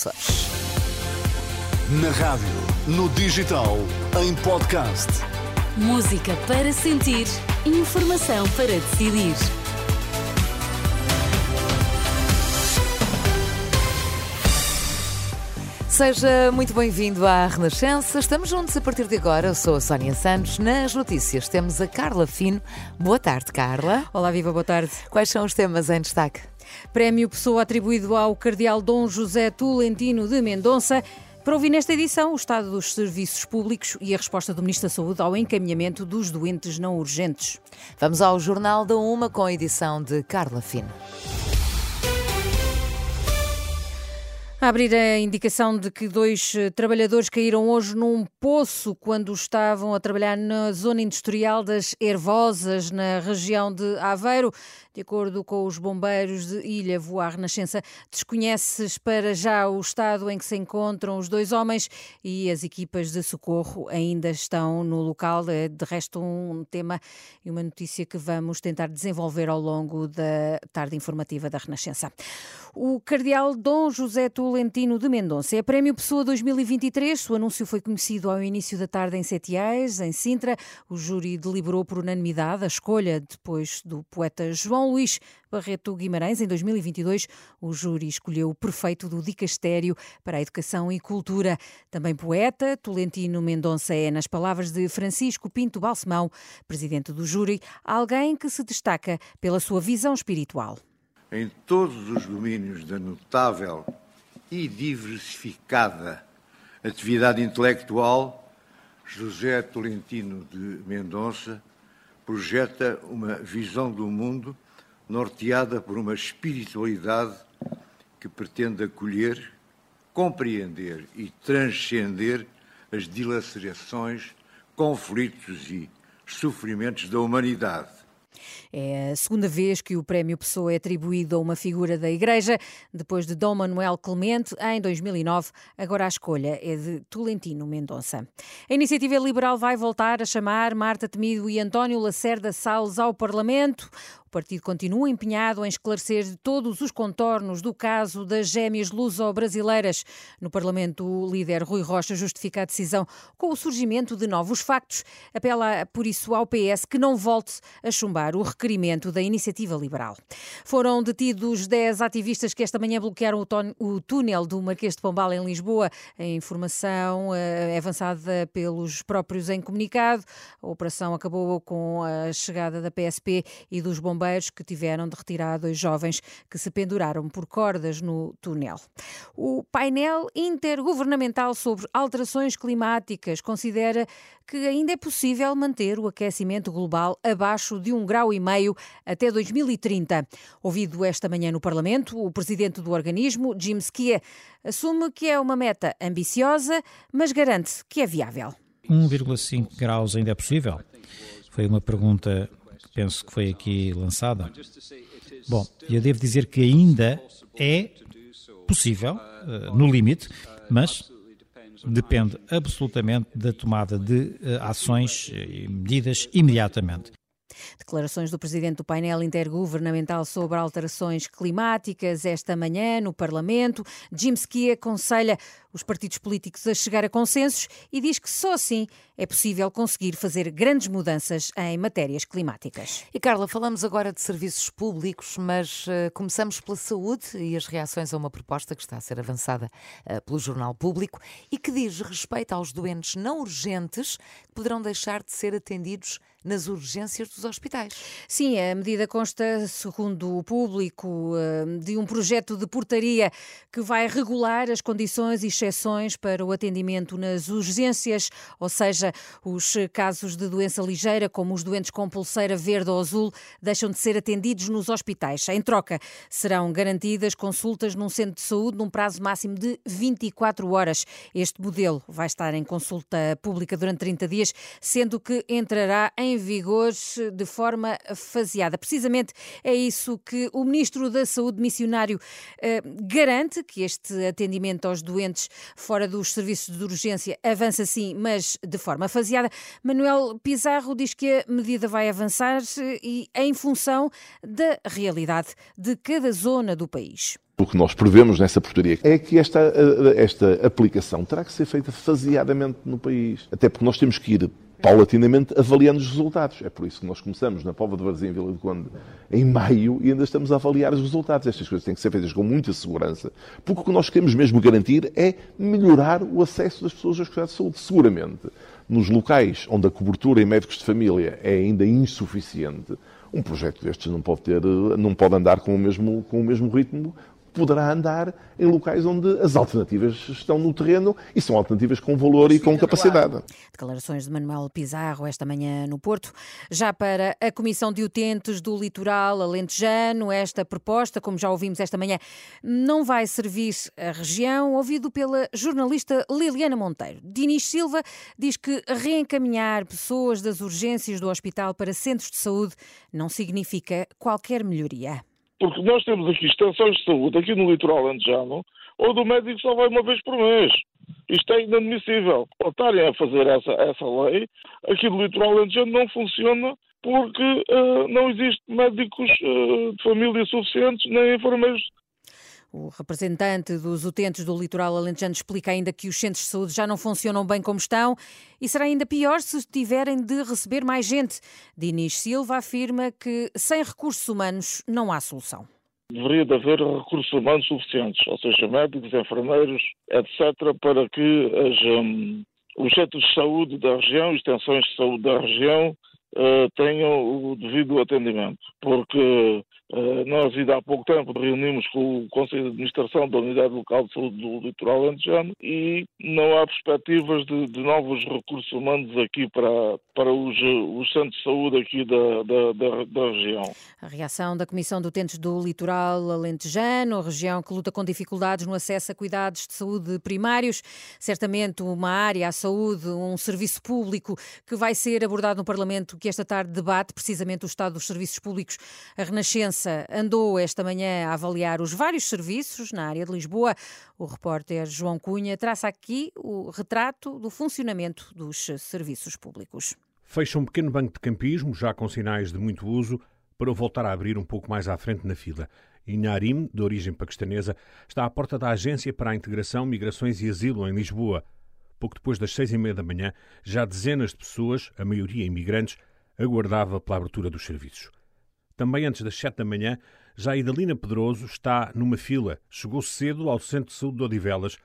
Açores. Na rádio, no digital, em podcast. Música para sentir, informação para decidir. Seja muito bem-vindo à Renascença. Estamos juntos a partir de agora. Eu sou a Sónia Santos. Nas notícias temos a Carla Fino. Boa tarde, Carla. Olá, viva, boa tarde. Quais são os temas em destaque? Prémio Pessoa atribuído ao Cardeal Dom José Tolentino de Mendonça. Para ouvir nesta edição o estado dos serviços públicos e a resposta do Ministro da Saúde ao encaminhamento dos doentes não urgentes. Vamos ao Jornal da Uma com a edição de Carla Fino. A abrir a indicação de que dois eh, trabalhadores caíram hoje num poço quando estavam a trabalhar na zona industrial das Hervosas, na região de Aveiro. De acordo com os bombeiros de Ilha Voar Renascença, desconheces para já o estado em que se encontram os dois homens e as equipas de socorro ainda estão no local. É, de resto, um tema e uma notícia que vamos tentar desenvolver ao longo da tarde informativa da Renascença. O cardeal Dom José Tolentino de Mendonça é Prémio Pessoa 2023. O anúncio foi conhecido ao início da tarde em Setiais, em Sintra. O júri deliberou por unanimidade a escolha depois do poeta João Luís Barreto Guimarães, em 2022, o júri escolheu o prefeito do Dicastério para a Educação e Cultura. Também poeta, Tolentino Mendonça é, nas palavras de Francisco Pinto Balsemão, presidente do júri, alguém que se destaca pela sua visão espiritual. Em todos os domínios da notável e diversificada atividade intelectual, José Tolentino de Mendonça projeta uma visão do mundo norteada por uma espiritualidade que pretende acolher, compreender e transcender as dilacerações, conflitos e sofrimentos da humanidade é a segunda vez que o Prémio Pessoa é atribuído a uma figura da Igreja, depois de Dom Manuel Clemente, em 2009. Agora a escolha é de Tolentino Mendonça. A iniciativa liberal vai voltar a chamar Marta Temido e António Lacerda Salles ao Parlamento. O partido continua empenhado em esclarecer todos os contornos do caso das gêmeas luso-brasileiras. No Parlamento, o líder Rui Rocha justifica a decisão com o surgimento de novos factos. Apela, por isso, ao PS que não volte a chumbar o requerimento da iniciativa liberal. Foram detidos 10 ativistas que esta manhã bloquearam o túnel do Marquês de Pombal em Lisboa. A informação é avançada pelos próprios em comunicado. A operação acabou com a chegada da PSP e dos bombeiros bombeiros que tiveram de retirar dois jovens que se penduraram por cordas no túnel. O painel intergovernamental sobre alterações climáticas considera que ainda é possível manter o aquecimento global abaixo de um grau e meio até 2030. Ouvido esta manhã no Parlamento, o presidente do organismo, Jim Skia, assume que é uma meta ambiciosa, mas garante que é viável. 1,5 graus ainda é possível? Foi uma pergunta penso que foi aqui lançada. Bom, eu devo dizer que ainda é possível, eh, no limite, mas depende absolutamente da tomada de eh, ações e medidas imediatamente. Declarações do presidente do painel intergovernamental sobre alterações climáticas esta manhã no Parlamento. Jim Ski aconselha os partidos políticos a chegar a consensos e diz que só assim é possível conseguir fazer grandes mudanças em matérias climáticas. E Carla, falamos agora de serviços públicos, mas uh, começamos pela saúde e as reações a uma proposta que está a ser avançada uh, pelo Jornal Público e que diz respeito aos doentes não urgentes que poderão deixar de ser atendidos nas urgências dos hospitais. Sim, a medida consta, segundo o público, uh, de um projeto de portaria que vai regular as condições e exceções para o atendimento nas urgências, ou seja, os casos de doença ligeira, como os doentes com pulseira verde ou azul, deixam de ser atendidos nos hospitais. Em troca, serão garantidas consultas num centro de saúde num prazo máximo de 24 horas. Este modelo vai estar em consulta pública durante 30 dias, sendo que entrará em vigor de forma faseada. Precisamente é isso que o Ministro da Saúde missionário eh, garante que este atendimento aos doentes fora dos serviços de urgência avança sim, mas de forma faseada. Manuel Pizarro diz que a medida vai avançar e em função da realidade de cada zona do país. O que nós prevemos nessa portaria é que esta, esta aplicação terá que ser feita faseadamente no país. Até porque nós temos que ir paulatinamente avaliando os resultados. É por isso que nós começamos na Pova de Varzim, Vila do Conde, em maio e ainda estamos a avaliar os resultados. Estas coisas têm que ser feitas com muita segurança, porque o que nós queremos mesmo garantir é melhorar o acesso das pessoas aos cuidados de saúde. Seguramente, nos locais onde a cobertura em médicos de família é ainda insuficiente, um projeto destes não pode ter, não pode andar com o mesmo, com o mesmo ritmo poderá andar em locais onde as alternativas estão no terreno e são alternativas com valor e com capacidade. Declarações de Manuel Pizarro esta manhã no Porto. Já para a Comissão de Utentes do Litoral Alentejano, esta proposta, como já ouvimos esta manhã, não vai servir a região, ouvido pela jornalista Liliana Monteiro. Dinis Silva diz que reencaminhar pessoas das urgências do hospital para centros de saúde não significa qualquer melhoria. Porque nós temos aqui extensões de saúde, aqui no litoral antejano, onde o médico só vai uma vez por mês. Isto é inadmissível. Estarem a fazer essa, essa lei, aqui no litoral antejano não funciona porque uh, não existe médicos uh, de família suficientes, nem enfermeiros o representante dos utentes do litoral alentejano explica ainda que os centros de saúde já não funcionam bem como estão e será ainda pior se tiverem de receber mais gente. Dinis Silva afirma que sem recursos humanos não há solução. Deveria de haver recursos humanos suficientes, ou seja, médicos, enfermeiros, etc., para que as, um, os centros de saúde da região, extensões de saúde da região, uh, tenham o devido atendimento. Porque nós, ainda há pouco tempo, reunimos com o Conselho de Administração da Unidade Local de Saúde do Litoral Antejano e não há perspectivas de, de, novos recursos humanos aqui para, para os, os centros de saúde aqui da, da, da, da, região. A reação da Comissão de Utentes do Litoral Alentejano, região que luta com dificuldades no acesso a cuidados de saúde primários, certamente uma área, a saúde, um serviço público que vai ser abordado no Parlamento, que esta tarde debate precisamente o estado dos serviços públicos, a renascença andou esta manhã a avaliar os vários serviços na área de Lisboa. O repórter João Cunha traça aqui o retrato do funcionamento dos serviços públicos. Fecha um pequeno banco de campismo, já com sinais de muito uso, para voltar a abrir um pouco mais à frente na fila. Inharim, de origem paquistanesa, está à porta da Agência para a Integração, Migrações e Asilo em Lisboa. Pouco depois das seis e meia da manhã, já dezenas de pessoas, a maioria imigrantes, aguardava pela abertura dos serviços. Também antes das 7 da manhã, já Idalina Pedroso está numa fila. Chegou cedo ao Centro de Saúde de Odivelas,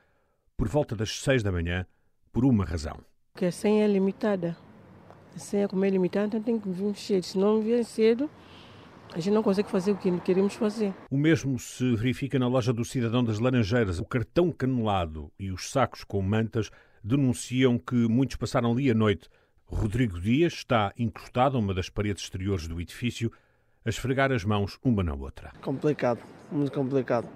por volta das 6 da manhã, por uma razão. Porque a senha é limitada. A senha, como é limitada, tem que vir cedo. Se não vier cedo, a gente não consegue fazer o que queremos fazer. O mesmo se verifica na loja do Cidadão das Laranjeiras. O cartão canelado e os sacos com mantas denunciam que muitos passaram ali a noite. Rodrigo Dias está encostado a uma das paredes exteriores do edifício a esfregar as mãos uma na outra. Complicado, muito complicado.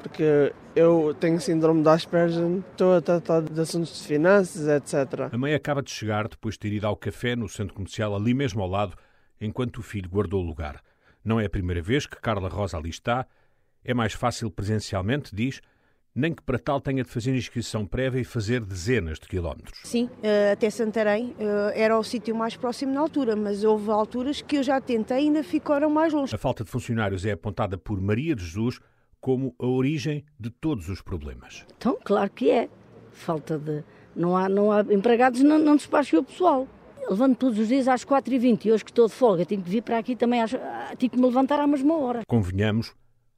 Porque eu tenho síndrome de Asperger, estou a tratar de assuntos de finanças, etc. A mãe acaba de chegar depois de ter ido ao café no centro comercial ali mesmo ao lado, enquanto o filho guardou o lugar. Não é a primeira vez que Carla Rosa ali está. É mais fácil presencialmente, diz, nem que para tal tenha de fazer inscrição prévia e fazer dezenas de quilómetros. Sim, eh, até Santarém eh, era o sítio mais próximo na altura, mas houve alturas que eu já tentei e ainda ficaram mais longe. A falta de funcionários é apontada por Maria de Jesus como a origem de todos os problemas. Então, claro que é. Falta de. Não há, não há empregados, não, não despacham o pessoal. Levanto todos os dias às 4h20 e hoje que estou de folga tenho que vir para aqui também, às, tenho que me levantar à mesma hora. Convenhamos,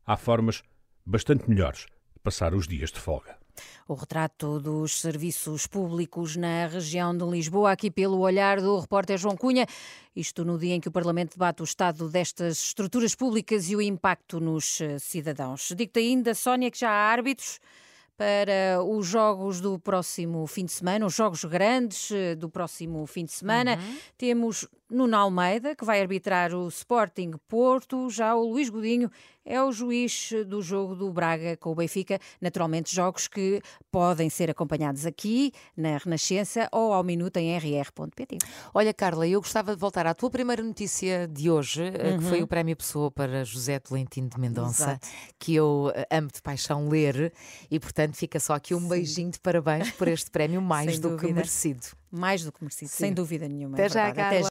há formas bastante melhores passar os dias de folga. O retrato dos serviços públicos na região de Lisboa, aqui pelo olhar do repórter João Cunha. Isto no dia em que o Parlamento debate o estado destas estruturas públicas e o impacto nos eh, cidadãos. Digo-te ainda, Sónia, que já há árbitros para os jogos do próximo fim de semana, os jogos grandes eh, do próximo fim de semana. Uhum. Temos Nuno Almeida, que vai arbitrar o Sporting Porto, já o Luís Godinho é o juiz do jogo do Braga com o Benfica. Naturalmente, jogos que podem ser acompanhados aqui na Renascença ou ao minuto em rr.pt. Olha, Carla, eu gostava de voltar à tua primeira notícia de hoje, uhum. que foi uhum. o Prémio Pessoa para José Tolentino de Mendonça, Exato. que eu eh, amo de paixão ler e, portanto, fica só aqui um Sim. beijinho de parabéns por este prémio mais do que merecido. Mais do que merecido, Sim. sem dúvida nenhuma. Até é já, Carla. Até